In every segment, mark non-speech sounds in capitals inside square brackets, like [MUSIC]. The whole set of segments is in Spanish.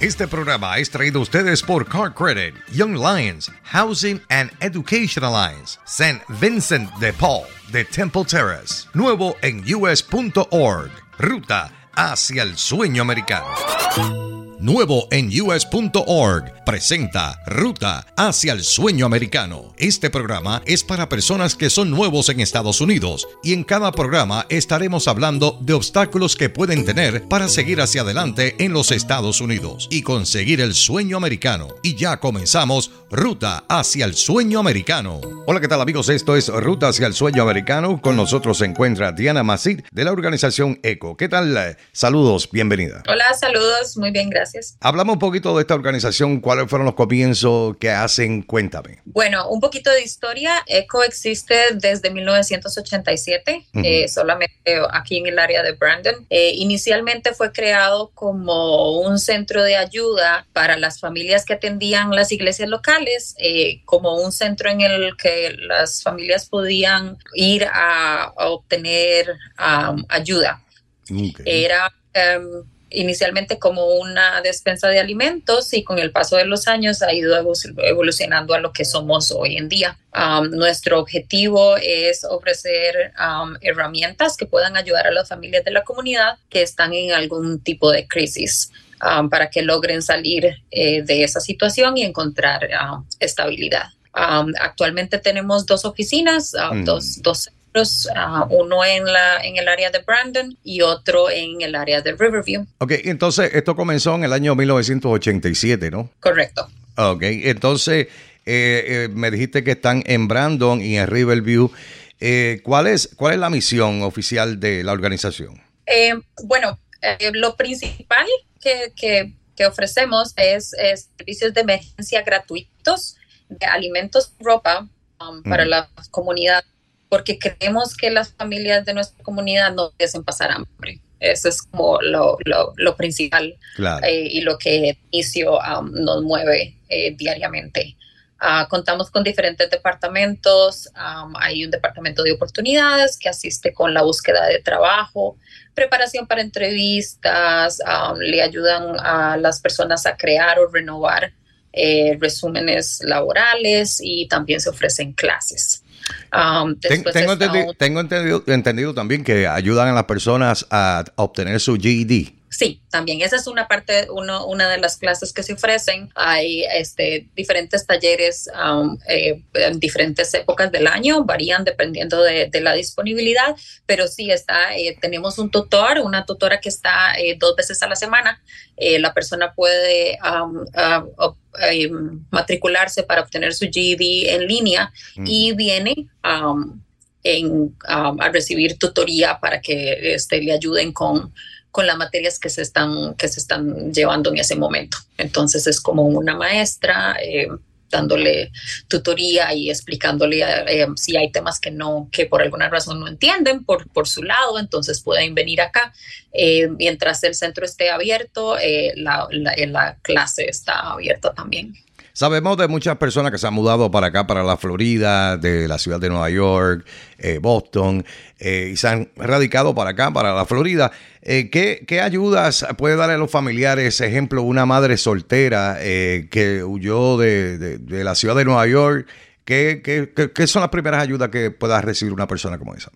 Este programa es traído a ustedes por Car Credit, Young Lions, Housing and Education Alliance, St. Vincent de Paul, de Temple Terrace, nuevo en us.org, ruta hacia el sueño americano. Nuevo en us.org presenta Ruta hacia el sueño americano. Este programa es para personas que son nuevos en Estados Unidos y en cada programa estaremos hablando de obstáculos que pueden tener para seguir hacia adelante en los Estados Unidos y conseguir el sueño americano. Y ya comenzamos Ruta hacia el sueño americano. Hola, ¿qué tal amigos? Esto es Ruta hacia el sueño americano. Con nosotros se encuentra Diana Macid de la organización ECO. ¿Qué tal? Saludos, bienvenida. Hola, saludos, muy bien, gracias. Hablamos un poquito de esta organización, cuáles fueron los comienzos que hacen, cuéntame. Bueno, un poquito de historia. ECO existe desde 1987, eh, solamente aquí en el área de Brandon. Eh, inicialmente fue creado como un centro de ayuda para las familias que atendían las iglesias locales, eh, como un centro en el que las familias podían ir a, obtener um, ayuda. Era em, inicialmente como una despensa de alimentos y con el paso de los años ha ido evolucionando a lo que somos hoy en día. Um, nuestro objetivo es ofrecer um, herramientas que puedan ayudar a las familias de la comunidad que están en algún tipo de crisis. Um, para que logren salir eh, de esa situación y encontrar estabilidad. actualmente tenemos dos oficinas, mm. dos, dos Ah, uno en, la, en el área de Brandon y otro en el área de Riverview. Ok, entonces esto comenzó en el año 1987, ¿no? Correcto. Ok, entonces eh, eh, me dijiste que están en Brandon y en Riverview. Eh, ¿cuál, es, ¿Cuál es la misión oficial de la organización? bueno, lo principal que, que, ofrecemos es, servicios de emergencia gratuitos de alimentos y ropa um, para la comunidad porque creemos que las familias de nuestra comunidad no deben pasar hambre. Eso es como lo, lo, principal eh, y lo que inicio um, nos mueve eh, diariamente. Uh, contamos con diferentes departamentos. Um, hay un departamento de oportunidades que asiste con la búsqueda de trabajo, preparación para entrevistas, um, le ayudan a las personas a crear o renovar eh, resúmenes laborales y también se ofrecen clases. Um, tengo, entendido, entendido, también que ayudan a las personas a obtener su GED. Sí, también esa es una parte, uno, una de las clases que se ofrecen. Hay este, diferentes talleres um, eh, en diferentes épocas del año, varían dependiendo de, la disponibilidad, pero sí está, eh, tenemos un tutor, una tutora que está eh, dos veces a la semana. la persona puede um, uh, matricularse para obtener su GED en línea y viene um, en, a recibir tutoría para que este, le ayuden con con las materias que se están, que se están llevando en ese momento. Entonces es como una maestra eh, dándole tutoría y explicándole eh, si hay temas que no, que por alguna razón no entienden por, por su lado, entonces pueden venir acá. Eh, mientras el centro esté abierto, la, la clase está abierta también. Sabemos de muchas personas que se han mudado para acá, para la Florida, de la ciudad de Nueva York, eh, Boston, eh, y se han radicado para acá, para la Florida. Eh, ¿qué, ayudas puede dar a los familiares? Ejemplo, una madre soltera que huyó de, la ciudad de Nueva York. ¿Qué, qué son las primeras ayudas que pueda recibir una persona como esa?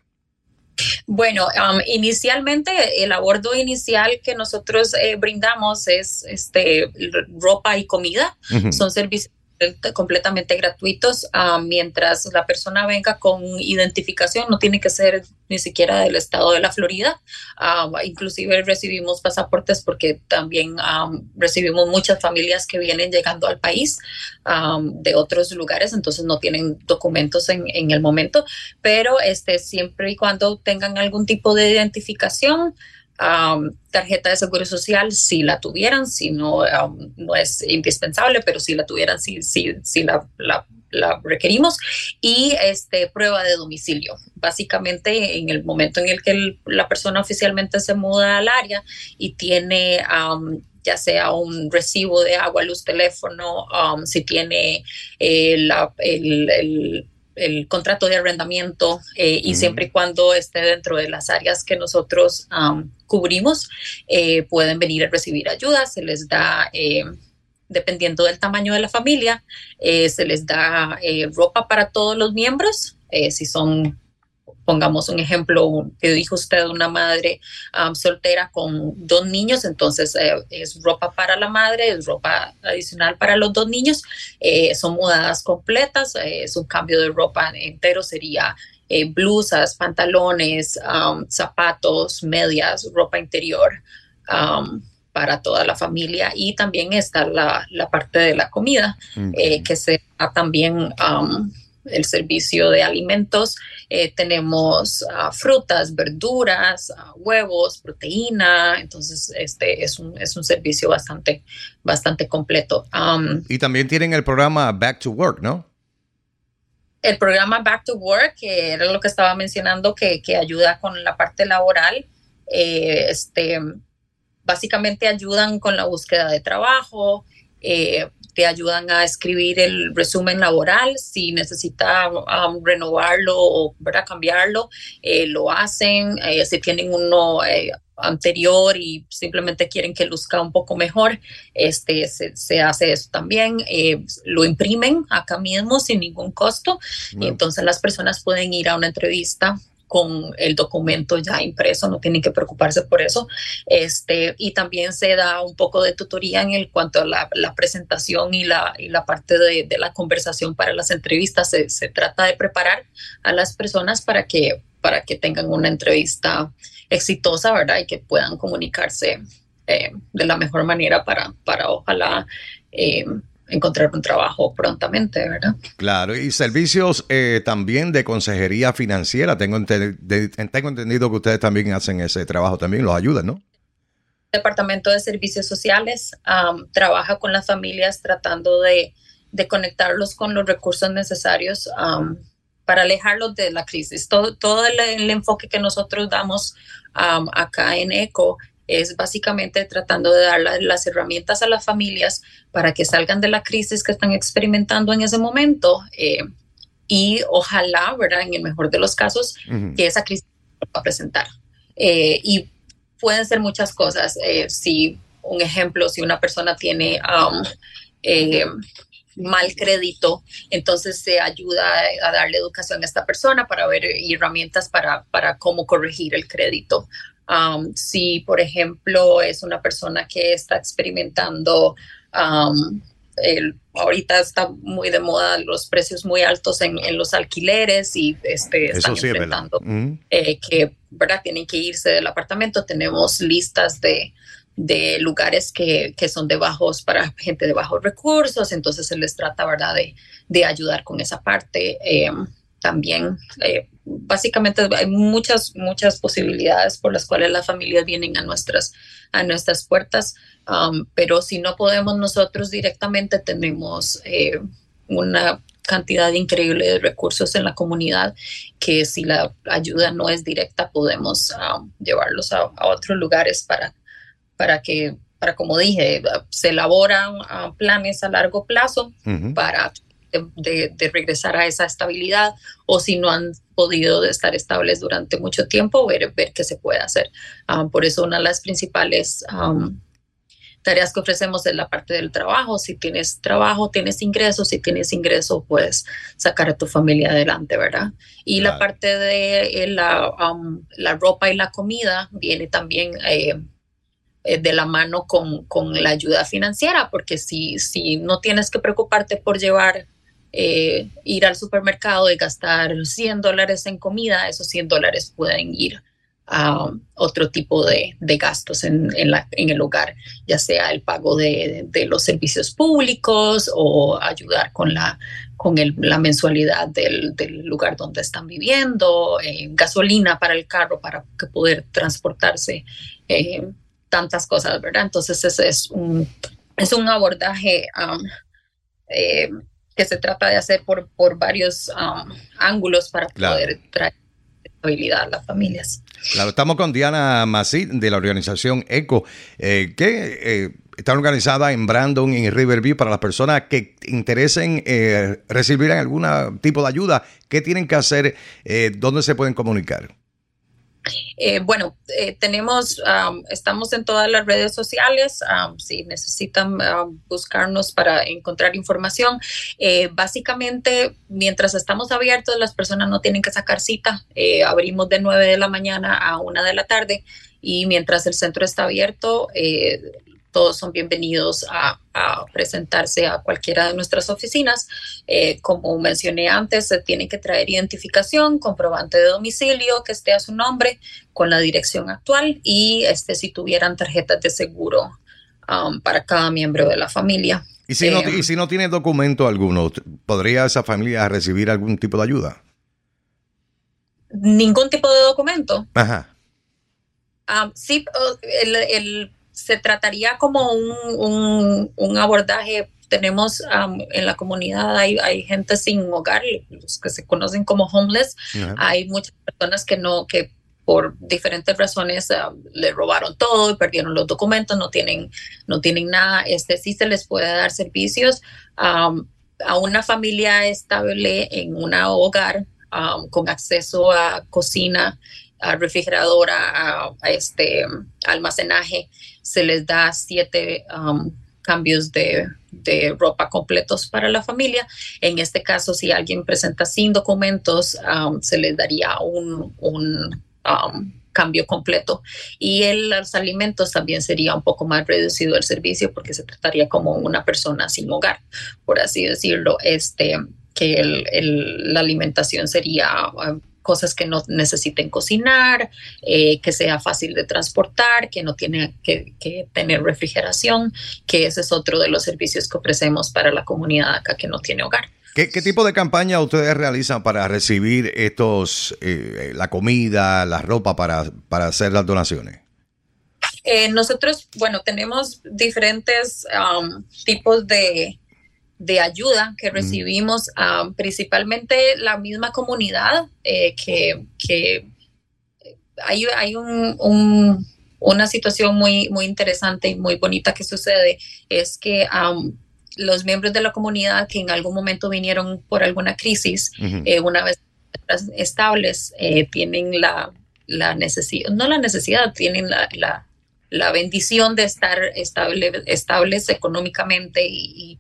Bueno, um, inicialmente el abordo inicial que nosotros eh, brindamos es este, ropa y comida. Son servicios completamente gratuitos ah, mientras la persona venga con identificación, no tiene que ser ni siquiera del estado de la Florida. Ah, inclusive recibimos pasaportes porque también ah, recibimos muchas familias que vienen llegando al país de otros lugares, entonces no tienen documentos en, en, el momento, pero este, siempre y cuando tengan algún tipo de identificación, tarjeta de seguro social si la tuvieran, si no, no es indispensable, pero si la tuvieran, si, si, si la, requerimos. Y este, prueba de domicilio. Básicamente, en el momento en el que la persona oficialmente se muda al área y tiene ya sea un recibo de agua, luz, teléfono, si tiene eh, el el contrato de arrendamiento eh, y siempre y cuando esté dentro de las áreas que nosotros cubrimos, eh, pueden venir a recibir ayuda. Se les da, eh, dependiendo del tamaño de la familia, se les da ropa para todos los miembros. si son pongamos un ejemplo que dijo usted, una madre um, soltera con dos niños, entonces eh, es ropa para la madre, es ropa adicional para los dos niños, eh, son mudadas completas, eh, es un cambio de ropa entero, sería blusas, pantalones, um, zapatos, medias, ropa interior. Um, para toda la familia y también está la, parte de la comida que se también el servicio de alimentos. Eh, tenemos ah, frutas, verduras, ah, huevos, proteína. Entonces, este es un, es un servicio bastante, bastante completo. y también tienen el programa Back to Work, ¿no? El programa Back to Work, que era lo que estaba mencionando, que, que ayuda con la parte laboral. Eh, este, básicamente ayudan con la búsqueda de trabajo, eh, te ayudan a escribir el resumen laboral, si necesita um, renovarlo o ¿verdad? cambiarlo, eh, lo hacen, eh, si tienen uno eh, anterior y simplemente quieren que luzca un poco mejor, este, se, hace eso también, lo imprimen acá mismo sin ningún costo y entonces las personas pueden ir a una entrevista con el documento ya impreso, no tienen que preocuparse por eso. Este, y también se da un poco de tutoría en el cuanto a la, presentación y la, y la parte de, la conversación para las entrevistas. Se, se, trata de preparar a las personas para que, para que tengan una entrevista exitosa, ¿verdad? Y que puedan comunicarse eh, de la mejor manera para, para ojalá eh, encontrar un trabajo prontamente, ¿verdad? Claro, y servicios eh, también de consejería financiera. Tengo, tengo entendido que ustedes también hacen ese trabajo, también los ayudan, ¿no? El Departamento de Servicios Sociales trabaja con las familias tratando de, conectarlos con los recursos necesarios para alejarlos de la crisis. Todo, todo el, enfoque que nosotros damos acá en ECO es básicamente tratando de dar las herramientas a las familias para que salgan de la crisis que están experimentando en ese momento eh, y ojalá, ¿verdad? En el mejor de los casos, que esa crisis va a presentar. Eh, y pueden ser muchas cosas. Eh, si, un ejemplo, si una persona tiene um, mal crédito, entonces se ayuda a darle educación a esta persona para ver herramientas para, para cómo corregir el crédito. Um, si, por ejemplo, es una persona que está experimentando, um, ahorita está muy de moda los precios muy altos en, los alquileres y este, están enfrentando eh, que ¿verdad? tienen que irse del apartamento. Tenemos listas de, lugares que, son de bajos para gente de bajos recursos, entonces se les trata ¿verdad? De, de ayudar con esa parte. Eh, también eh, básicamente hay muchas, muchas posibilidades por las cuales las familias vienen a nuestras, a nuestras puertas, um, pero si no podemos nosotros directamente, tenemos eh, una cantidad increíble de recursos en la comunidad que si la ayuda no es directa, podemos um, llevarlos a, otros lugares para, para que, para como dije, se elaboran uh, planes a largo plazo para de, regresar a esa estabilidad o si no han podido estar estables durante mucho tiempo, ver, ver qué se puede hacer. Ah, por eso una de las principales tareas que ofrecemos es la parte del trabajo. Si tienes trabajo, tienes ingresos. Si tienes ingresos, puedes sacar a tu familia adelante, ¿verdad? Y la parte de eh, la, la, ropa y la comida viene también... Eh, eh, de la mano con, con, la ayuda financiera, porque si, si no tienes que preocuparte por llevar eh, ir al supermercado y gastar 100 dólares en comida, esos 100 dólares pueden ir otro tipo de, gastos en, el hogar, ya sea el pago de, los servicios públicos o ayudar con la, con la mensualidad del, lugar donde están viviendo, eh, gasolina para el carro para que poder transportarse, eh, tantas cosas, ¿verdad? Entonces ese es un, es un abordaje um, que se trata de hacer por, por varios um, ángulos para poder traer estabilidad a las familias. Claro, estamos con Diana Masí de la organización ECO, eh, que eh, está organizada en Brandon y en Riverview para las personas que interesen eh, recibir algún tipo de ayuda. ¿Qué tienen que hacer? ¿Dónde se pueden comunicar? Eh, bueno, eh, tenemos, estamos en todas las redes sociales, si necesitan buscarnos para encontrar información. Eh, básicamente, mientras estamos abiertos, las personas no tienen que sacar cita. abrimos de 9 de la mañana a 1 de la tarde y mientras el centro está abierto, todos son bienvenidos a, presentarse a cualquiera de nuestras oficinas. Eh, como mencioné antes, se tiene que traer identificación, comprobante de domicilio que esté a su nombre con la dirección actual y este, si tuvieran tarjetas de seguro um, para cada miembro de la familia. ¿Y si, no, eh, y si no tiene documento alguno, ¿podría esa familia recibir algún tipo de ayuda? Ningún tipo de documento. Ajá. Um, sí, el se trataría como un, un, abordaje. Tenemos en la comunidad, hay, hay, gente sin hogar, los que se conocen como homeless. Hay muchas personas que no, que por diferentes razones le robaron todo y perdieron los documentos, no tienen, no tienen nada. Este sí se les puede dar servicios a una familia estable en un hogar con acceso a cocina, a refrigeradora, a, este almacenaje, se les da siete um, cambios de, ropa completos para la familia. En este caso, si alguien presenta sin documentos, um, se les daría un, um, cambio completo. Y el, los alimentos también sería un poco más reducido el servicio porque se trataría como una persona sin hogar, por así decirlo. Este, que la alimentación sería cosas que no necesiten cocinar, eh, que sea fácil de transportar, que no tiene que, tener refrigeración, que ese es otro de los servicios que ofrecemos para la comunidad acá que no tiene hogar. ¿Qué, tipo de campaña ustedes realizan para recibir estos, eh, la comida, la ropa para, para hacer las donaciones? Eh, nosotros, bueno, tenemos diferentes um, tipos de, de ayuda que recibimos, principalmente la misma comunidad, eh, que, que, hay, hay un, una situación muy, muy interesante y muy bonita que sucede, es que los miembros de la comunidad que en algún momento vinieron por alguna crisis, eh, una vez estables, eh, tienen la, la necesidad, no la necesidad, tienen la, la, la bendición de estar estable, estables económicamente y, y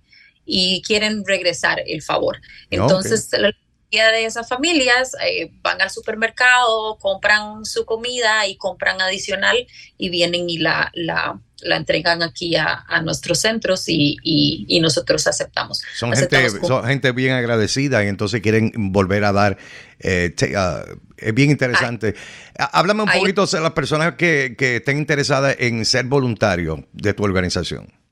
quieren regresar el favor. Entonces, la mayoría de esas familias eh, van al supermercado, compran su comida y compran adicional y vienen y la, la, la entregan aquí a, a nuestros centros y, y, nosotros aceptamos. Son, gente, son gente bien agradecida y entonces quieren volver a dar. Eh, ah, es bien interesante. Háblame un poquito de las personas que, que estén interesadas en ser voluntarios de tu organización.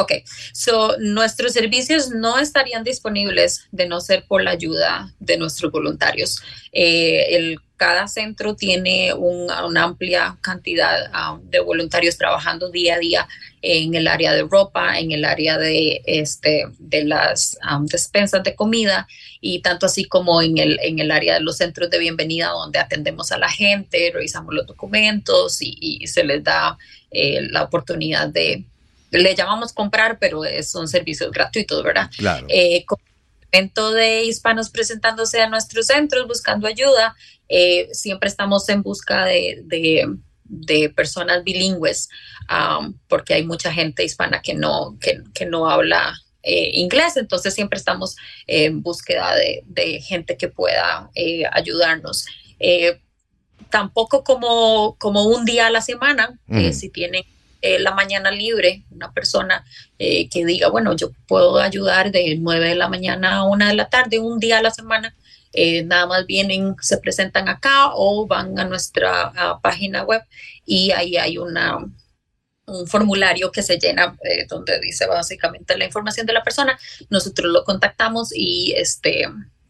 Ok, so nuestros servicios no estarían disponibles de no ser por la ayuda de nuestros voluntarios. Eh, el, cada centro tiene una amplia cantidad um, de voluntarios trabajando día a día en el área de ropa, en el área de, este, de las um, despensas de comida y tanto así como en el, en el área de los centros de bienvenida donde atendemos a la gente, revisamos los documentos y, se les da eh, la oportunidad de le llamamos comprar, pero son servicios gratuitos, ¿verdad? Claro. Eh, con evento de hispanos presentándose a nuestros centros buscando ayuda, eh, siempre estamos en busca de, de, personas bilingües, um, porque hay mucha gente hispana que no, que, no habla eh, inglés, entonces siempre estamos en búsqueda de, de gente que pueda eh, ayudarnos. tampoco como, como un día a la semana, si tienen eh, la mañana libre, una persona eh, que diga, bueno, yo puedo ayudar de 9 de la mañana a 1 de la tarde, un día a la semana, eh, nada más vienen, se presentan acá o van a nuestra página web y ahí hay una, un formulario que se llena donde dice básicamente la información de la persona. Nosotros lo contactamos y este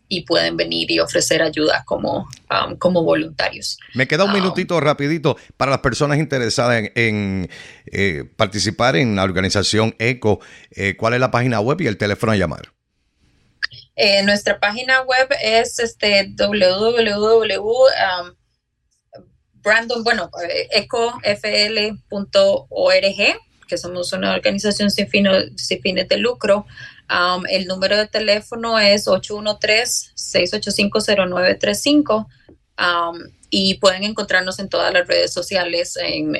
y pueden venir y ofrecer ayuda como, um, como voluntarios. Me queda un um, minutito rapidito para las personas interesadas en, eh, participar en la organización ECO. Eh, ¿Cuál es la página web y el teléfono a llamar? nuestra página web es este www. Um, Brandon, bueno, ecofl.org, que somos una organización sin, sin fines de lucro. Um, el número de teléfono es 813-685-0935 um, y pueden encontrarnos en todas las redes sociales. En,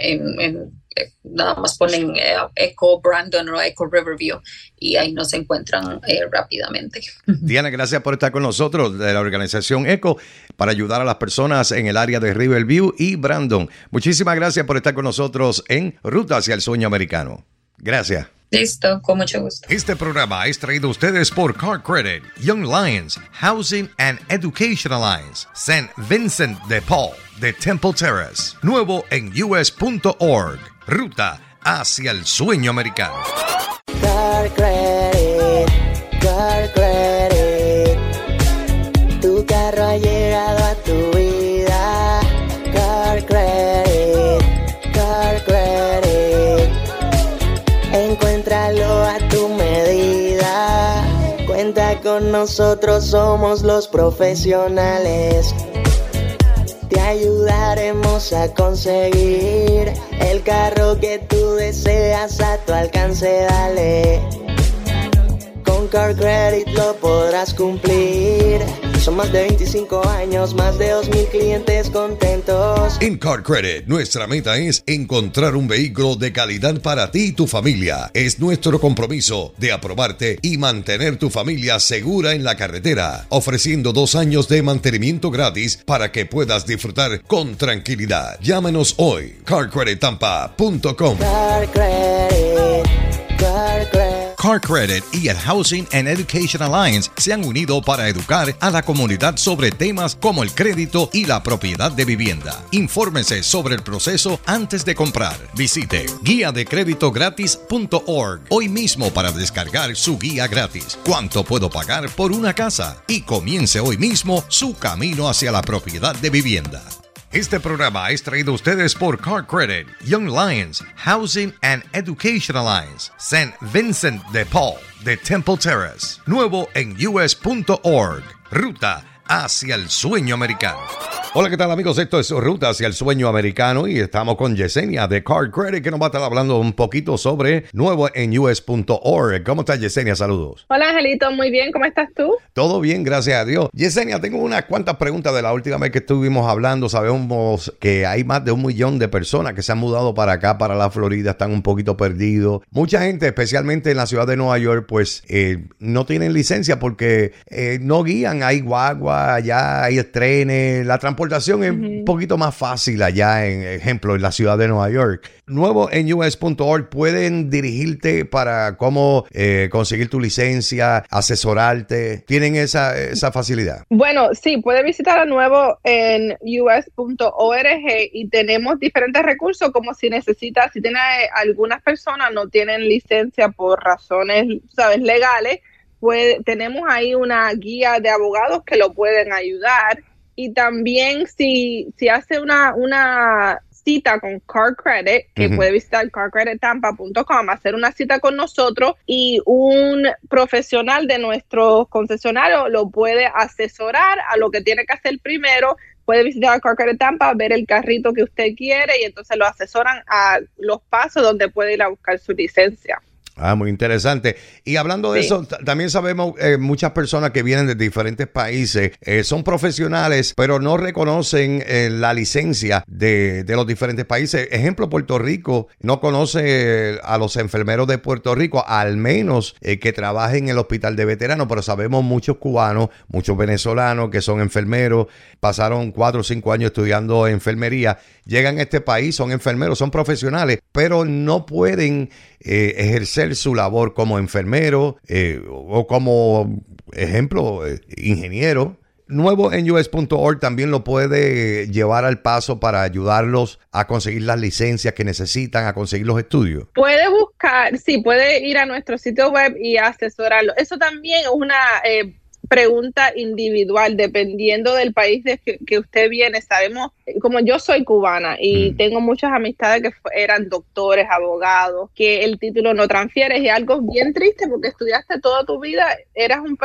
nada más ponen eh, Eco Brandon o Eco Riverview y ahí nos encuentran eh, rápidamente. [LAUGHS] Diana, gracias por estar con nosotros de la organización Eco para ayudar a las personas en el área de Riverview y Brandon. Muchísimas gracias por estar con nosotros en Ruta hacia el Sueño Americano. Gracias. Listo, con mucho gusto. Este programa es traído a ustedes por Car Credit, Young Lions, Housing and Education Alliance, St. Vincent de Paul, de Temple Terrace, nuevo en us.org, ruta hacia el sueño americano. Nosotros, somos los profesionales te ayudaremos a conseguir el carro que tú deseas a tu alcance, dale. Con Car Credit lo podrás cumplir. Son más de 25 años, más de 2.000 clientes contentos. En Car Credit, nuestra meta es encontrar un vehículo de calidad para ti y tu familia. Es nuestro compromiso de aprobarte y mantener tu familia segura en la carretera, ofreciendo dos años de mantenimiento gratis para que puedas disfrutar con tranquilidad. Llámenos hoy, carcredittampa.com. Car Credit, Car Credit. Y el Housing and Education Alliance se han unido para educar a la comunidad sobre temas como el crédito y la propiedad de vivienda. Infórmese sobre el proceso antes de comprar. Visite guía de crédito gratis.org hoy mismo para descargar su guía gratis. ¿Cuánto puedo pagar por una casa? Y comience hoy mismo su camino hacia la propiedad de vivienda. Este programa es traído a ustedes por Car Credit, Young Lions, Housing and Education Alliance, St. Vincent de Paul, de Temple Terrace, nuevo en us.org, ruta hacia el sueño americano. Hola, ¿qué tal amigos? Esto es Ruta hacia el Sueño Americano y estamos con Yesenia de Card Credit que nos va a estar hablando un poquito sobre nuevo en us.org. ¿Cómo estás Yesenia? Saludos. Hola Angelito, muy bien, ¿cómo estás tú? Todo bien, gracias a Dios. Yesenia, tengo unas cuantas preguntas de la última vez que estuvimos hablando. Sabemos que hay más de un millón de personas que se han mudado para acá, para la Florida, están un poquito perdidos. Mucha gente, especialmente en la ciudad de Nueva York, pues eh, no tienen licencia porque eh, no guían, hay guagua, allá hay trenes, la transportación es un poquito más fácil allá, en ejemplo, en la ciudad de Nueva York. Nuevo en us.org pueden dirigirte para cómo eh, conseguir tu licencia, asesorarte. ¿Tienen esa, esa facilidad? Bueno, sí, puede visitar a nuevo en us.org y tenemos diferentes recursos como si necesita, si tiene algunas personas no tienen licencia por razones, sabes, legales, pues tenemos ahí una guía de abogados que lo pueden ayudar y también si, si hace una, una cita con Car Credit, que puede visitar carcredittampa.com, hacer una cita con nosotros y un profesional de nuestro concesionario lo puede asesorar a lo que tiene que hacer primero. Puede visitar Car Credit Tampa, ver el carrito que usted quiere y entonces lo asesoran a los pasos donde puede ir a buscar su licencia. Ah, muy interesante. Y hablando de eso, también sabemos eh, muchas personas que vienen de diferentes países eh, son profesionales, pero no reconocen eh, la licencia de, de, los diferentes países. Ejemplo, Puerto Rico no conoce a los enfermeros de Puerto Rico, al menos que trabajen en el hospital de veteranos, pero sabemos muchos cubanos, muchos venezolanos que son enfermeros, pasaron cuatro o cinco años estudiando enfermería, llegan a este país, son enfermeros, son profesionales, pero no pueden ejercer su labor como enfermero eh, o como ejemplo, eh, ingeniero nuevo en us.org también lo puede llevar al paso para ayudarlos a conseguir las licencias que necesitan, a conseguir los estudios. Puede buscar, sí, puede ir a nuestro sitio web y asesorarlo. Eso también es una eh, pregunta individual, dependiendo del país de que, usted viene. Sabemos, como yo soy cubana y mm. tengo muchas amistades que eran doctores, abogados, que el título no transfiere y algo bien triste porque estudiaste toda tu vida, eras un,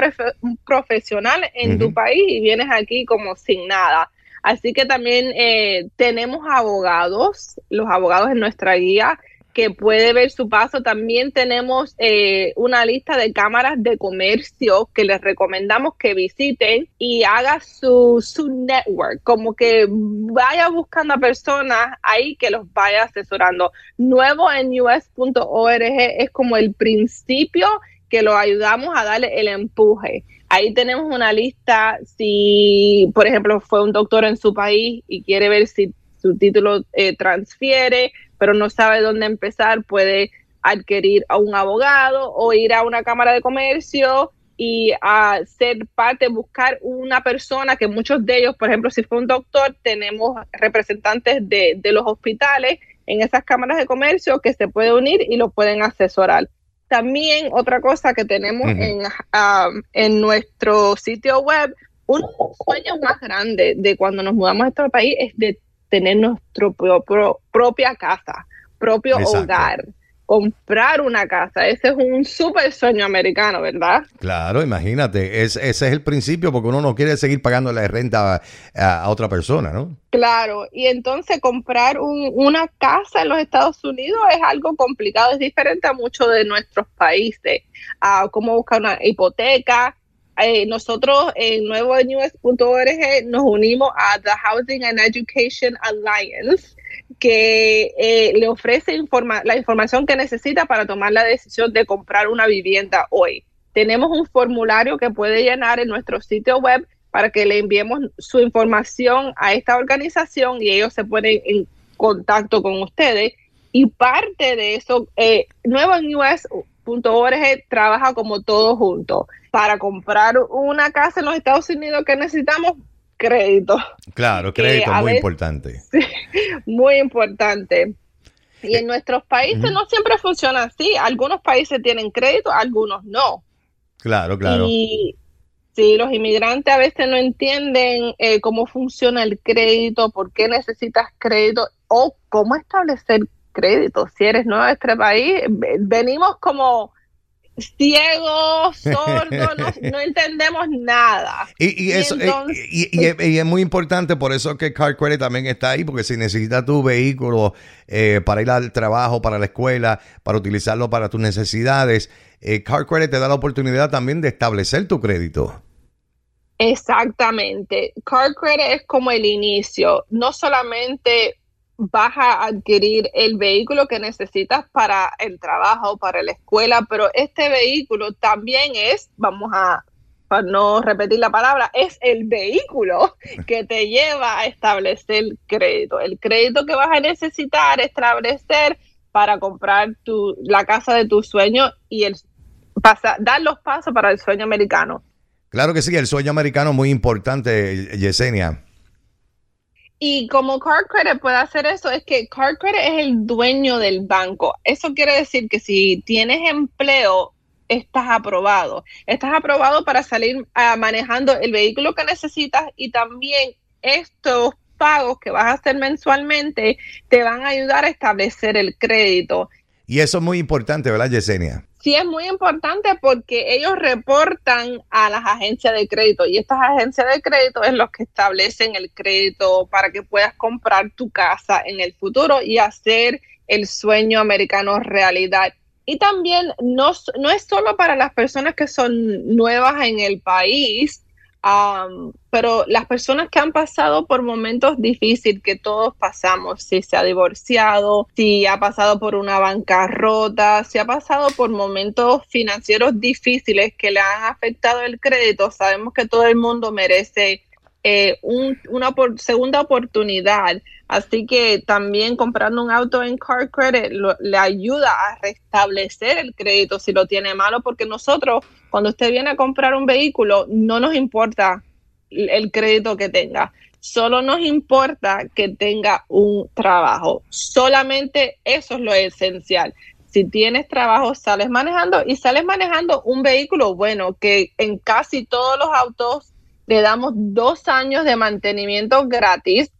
profesional en tu país y vienes aquí como sin nada. Así que también eh, tenemos abogados, los abogados en nuestra guía que puede ver su paso. También tenemos eh, una lista de cámaras de comercio que les recomendamos que visiten y haga su, su network, como que vaya buscando a personas ahí que los vaya asesorando. Nuevo en us.org es como el principio que lo ayudamos a darle el empuje. Ahí tenemos una lista, si por ejemplo fue un doctor en su país y quiere ver si su título eh, transfiere, pero no sabe dónde empezar, puede adquirir a un abogado o ir a una cámara de comercio y a ser parte, buscar una persona que muchos de ellos, por ejemplo, si fue un doctor, tenemos representantes de, los hospitales en esas cámaras de comercio que se pueden unir y lo pueden asesorar. También otra cosa que tenemos en, ah, en nuestro sitio web, uno de los sueños más grandes de cuando nos mudamos a este país es de tener nuestra propia casa, propio hogar, comprar una casa. Ese es un súper sueño americano, ¿verdad? Claro, imagínate, ese es el principio porque uno no quiere seguir pagando la renta a, otra persona, ¿no? Claro, y entonces comprar una casa en los Estados Unidos es algo complicado, es diferente a muchos de nuestros países, a cómo buscar una hipoteca, eh, nosotros en nuevonews.org nos unimos a The Housing and Education Alliance, que eh, le ofrece la información que necesita para tomar la decisión de comprar una vivienda hoy. Tenemos un formulario que puede llenar en nuestro sitio web para que le enviemos su información a esta organización y ellos se ponen en contacto con ustedes. Y parte de eso, eh, Nuevo .org trabaja como todo junto. Para comprar una casa en los Estados Unidos que necesitamos crédito. Claro, crédito es muy importante. [LAUGHS] muy importante. Y en nuestros países no siempre funciona así. Algunos países tienen crédito, algunos no. Claro, claro. Y sí, los inmigrantes a veces no entienden eh, cómo funciona el crédito, por qué necesitas crédito o cómo establecer crédito. Si eres nuevo en este país, venimos como ciegos, sordos, no, [LAUGHS] entendemos nada. Y, eso, y, es muy importante, por eso que Car Credit también está ahí, porque si necesitas tu vehículo eh, para ir al trabajo, para la escuela, para utilizarlo para tus necesidades, eh, Car Credit te da la oportunidad también de establecer tu crédito. Exactamente. Car Credit es como el inicio, no solamente vas a adquirir el vehículo que necesitas para el trabajo, para la escuela, pero este vehículo también es, vamos a, para no repetir la palabra, es el vehículo [LAUGHS] que te lleva a establecer crédito. El crédito que vas a necesitar establecer para comprar tu, la casa de tu sueño y el dar los pasos para el sueño americano. Claro que sí, el sueño americano muy importante, Yesenia. Y como Card Credit puede hacer eso, es que Card Credit es el dueño del banco. Eso quiere decir que si tienes empleo, estás aprobado. Estás aprobado para salir ah, manejando el vehículo que necesitas y también estos pagos que vas a hacer mensualmente te van a ayudar a establecer el crédito. Y eso es muy importante, ¿verdad, Yesenia? Sí es muy importante porque ellos reportan a las agencias de crédito y estas agencias de crédito es los que establecen el crédito para que puedas comprar tu casa en el futuro y hacer el sueño americano realidad. Y también no, no es solo para las personas que son nuevas en el país, pero las personas que han pasado por momentos difíciles que todos pasamos, si se ha divorciado, si ha pasado por una bancarrota, si ha pasado por momentos financieros difíciles que le han afectado el crédito, sabemos que todo el mundo merece eh, una segunda oportunidad. Así que también comprando un auto en Car Credit le ayuda a restablecer el crédito si lo tiene malo, porque nosotros, cuando usted viene a comprar un vehículo, no nos importa el crédito que tenga. Solo nos importa que tenga un trabajo. Solamente eso es lo esencial. Si tienes trabajo, sales manejando y sales manejando un vehículo bueno, que en casi todos los autos le damos dos años de mantenimiento gratis.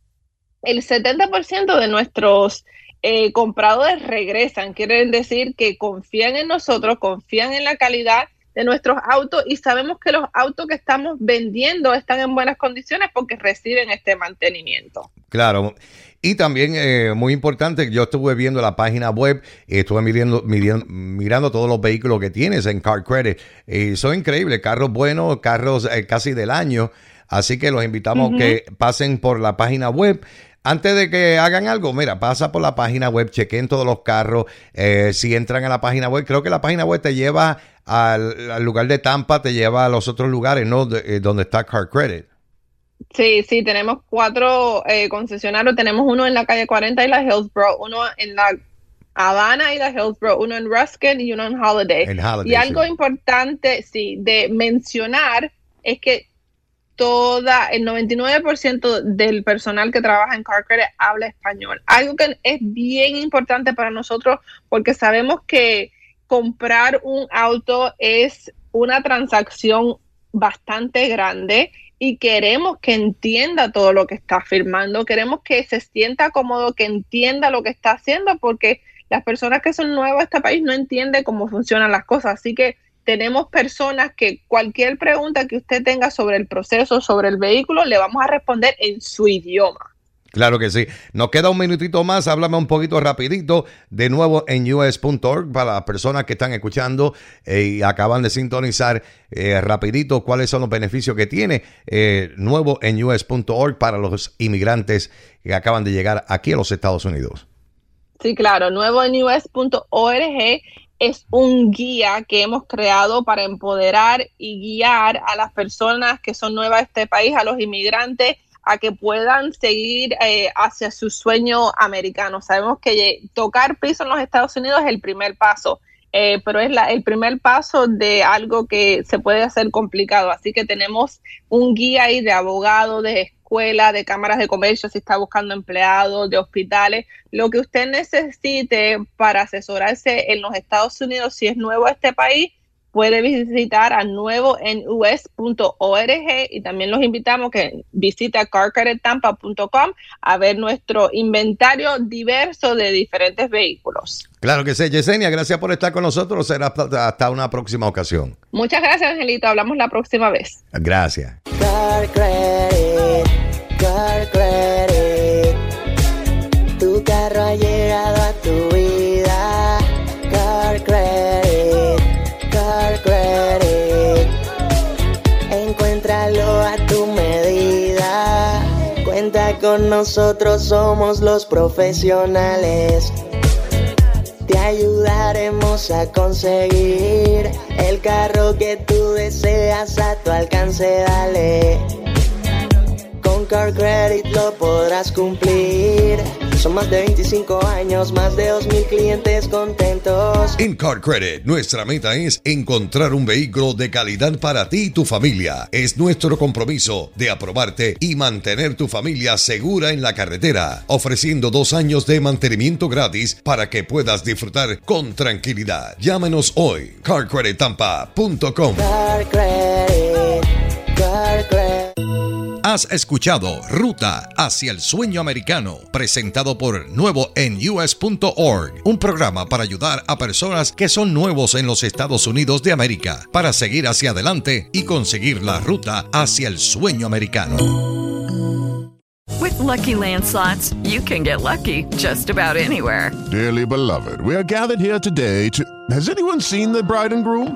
El 70% de nuestros eh, compradores regresan, quiere decir que confían en nosotros, confían en la calidad de nuestros autos y sabemos que los autos que estamos vendiendo están en buenas condiciones porque reciben este mantenimiento. Claro. Y también, eh, muy importante, yo estuve viendo la página web, estuve mirando, mirando, todos los vehículos que tienes en Car Credit. y son increíbles, carros buenos, carros eh, casi del año. Así que los invitamos a que pasen por la página web. Antes de que hagan algo, mira, pasa por la página web, chequen todos los carros. Eh, si entran a la página web, creo que la página web te lleva al, lugar de Tampa, te lleva a los otros lugares, ¿no? donde está Car Credit. Sí, sí, tenemos cuatro eh, concesionarios. Tenemos uno en la calle 40 y la Hillsborough, uno en la Habana y la Hillsborough, uno en Ruskin y uno en Holiday. y algo importante, sí, de mencionar es que toda, el 99% del personal que trabaja en Car Credit habla español. Algo que es bien importante para nosotros porque sabemos que comprar un auto es una transacción bastante grande y queremos que entienda todo lo que está firmando, queremos que se sienta cómodo, que entienda lo que está haciendo, porque las personas que son nuevas a este país no entienden cómo funcionan las cosas. Así que tenemos personas que cualquier pregunta que usted tenga sobre el proceso, sobre el vehículo, le vamos a responder en su idioma. Claro que sí. Nos queda un minutito más. Háblame un poquito rapidito de nuevo en us.org para las personas que están escuchando eh, y acaban de sintonizar eh, rapidito cuáles son los beneficios que tiene eh, nuevo en us.org para los inmigrantes que acaban de llegar aquí a los Estados Unidos. Sí, claro. Nuevo en us.org es un guía que hemos creado para empoderar y guiar a las personas que son nuevas a este país, a los inmigrantes a que puedan seguir eh, hacia su sueño americano. Sabemos que tocar piso en los Estados Unidos es el primer paso, eh, pero es la, el primer paso de algo que se puede hacer complicado. Así que tenemos un guía ahí de abogado, de escuela, de cámaras de comercio, si está buscando empleados, de hospitales, lo que usted necesite para asesorarse en los Estados Unidos si es nuevo a este país puede visitar a nuevo en us.org y también los invitamos que visite carcaretampa.com a ver nuestro inventario diverso de diferentes vehículos. Claro que sí, Yesenia, gracias por estar con nosotros. Será hasta una próxima ocasión. Muchas gracias, Angelito. Hablamos la próxima vez. Gracias. Nosotros somos los profesionales. Te ayudaremos a conseguir el carro que tú deseas a tu alcance, dale. Con Car Credit lo podrás cumplir. Son más de 25 años, más de 2.000 clientes contentos. En Car Credit, nuestra meta es encontrar un vehículo de calidad para ti y tu familia. Es nuestro compromiso de aprobarte y mantener tu familia segura en la carretera, ofreciendo dos años de mantenimiento gratis para que puedas disfrutar con tranquilidad. Llámenos hoy, carcredittampa.com. Car Credit, Car Credit. Has escuchado Ruta hacia el sueño americano, presentado por Nuevo en US.org, un programa para ayudar a personas que son nuevos en los Estados Unidos de América para seguir hacia adelante y conseguir la ruta hacia el sueño americano. With lucky landslots, you can get lucky just about anywhere. Dearly beloved, we are gathered here today to. Has anyone seen the bride and groom?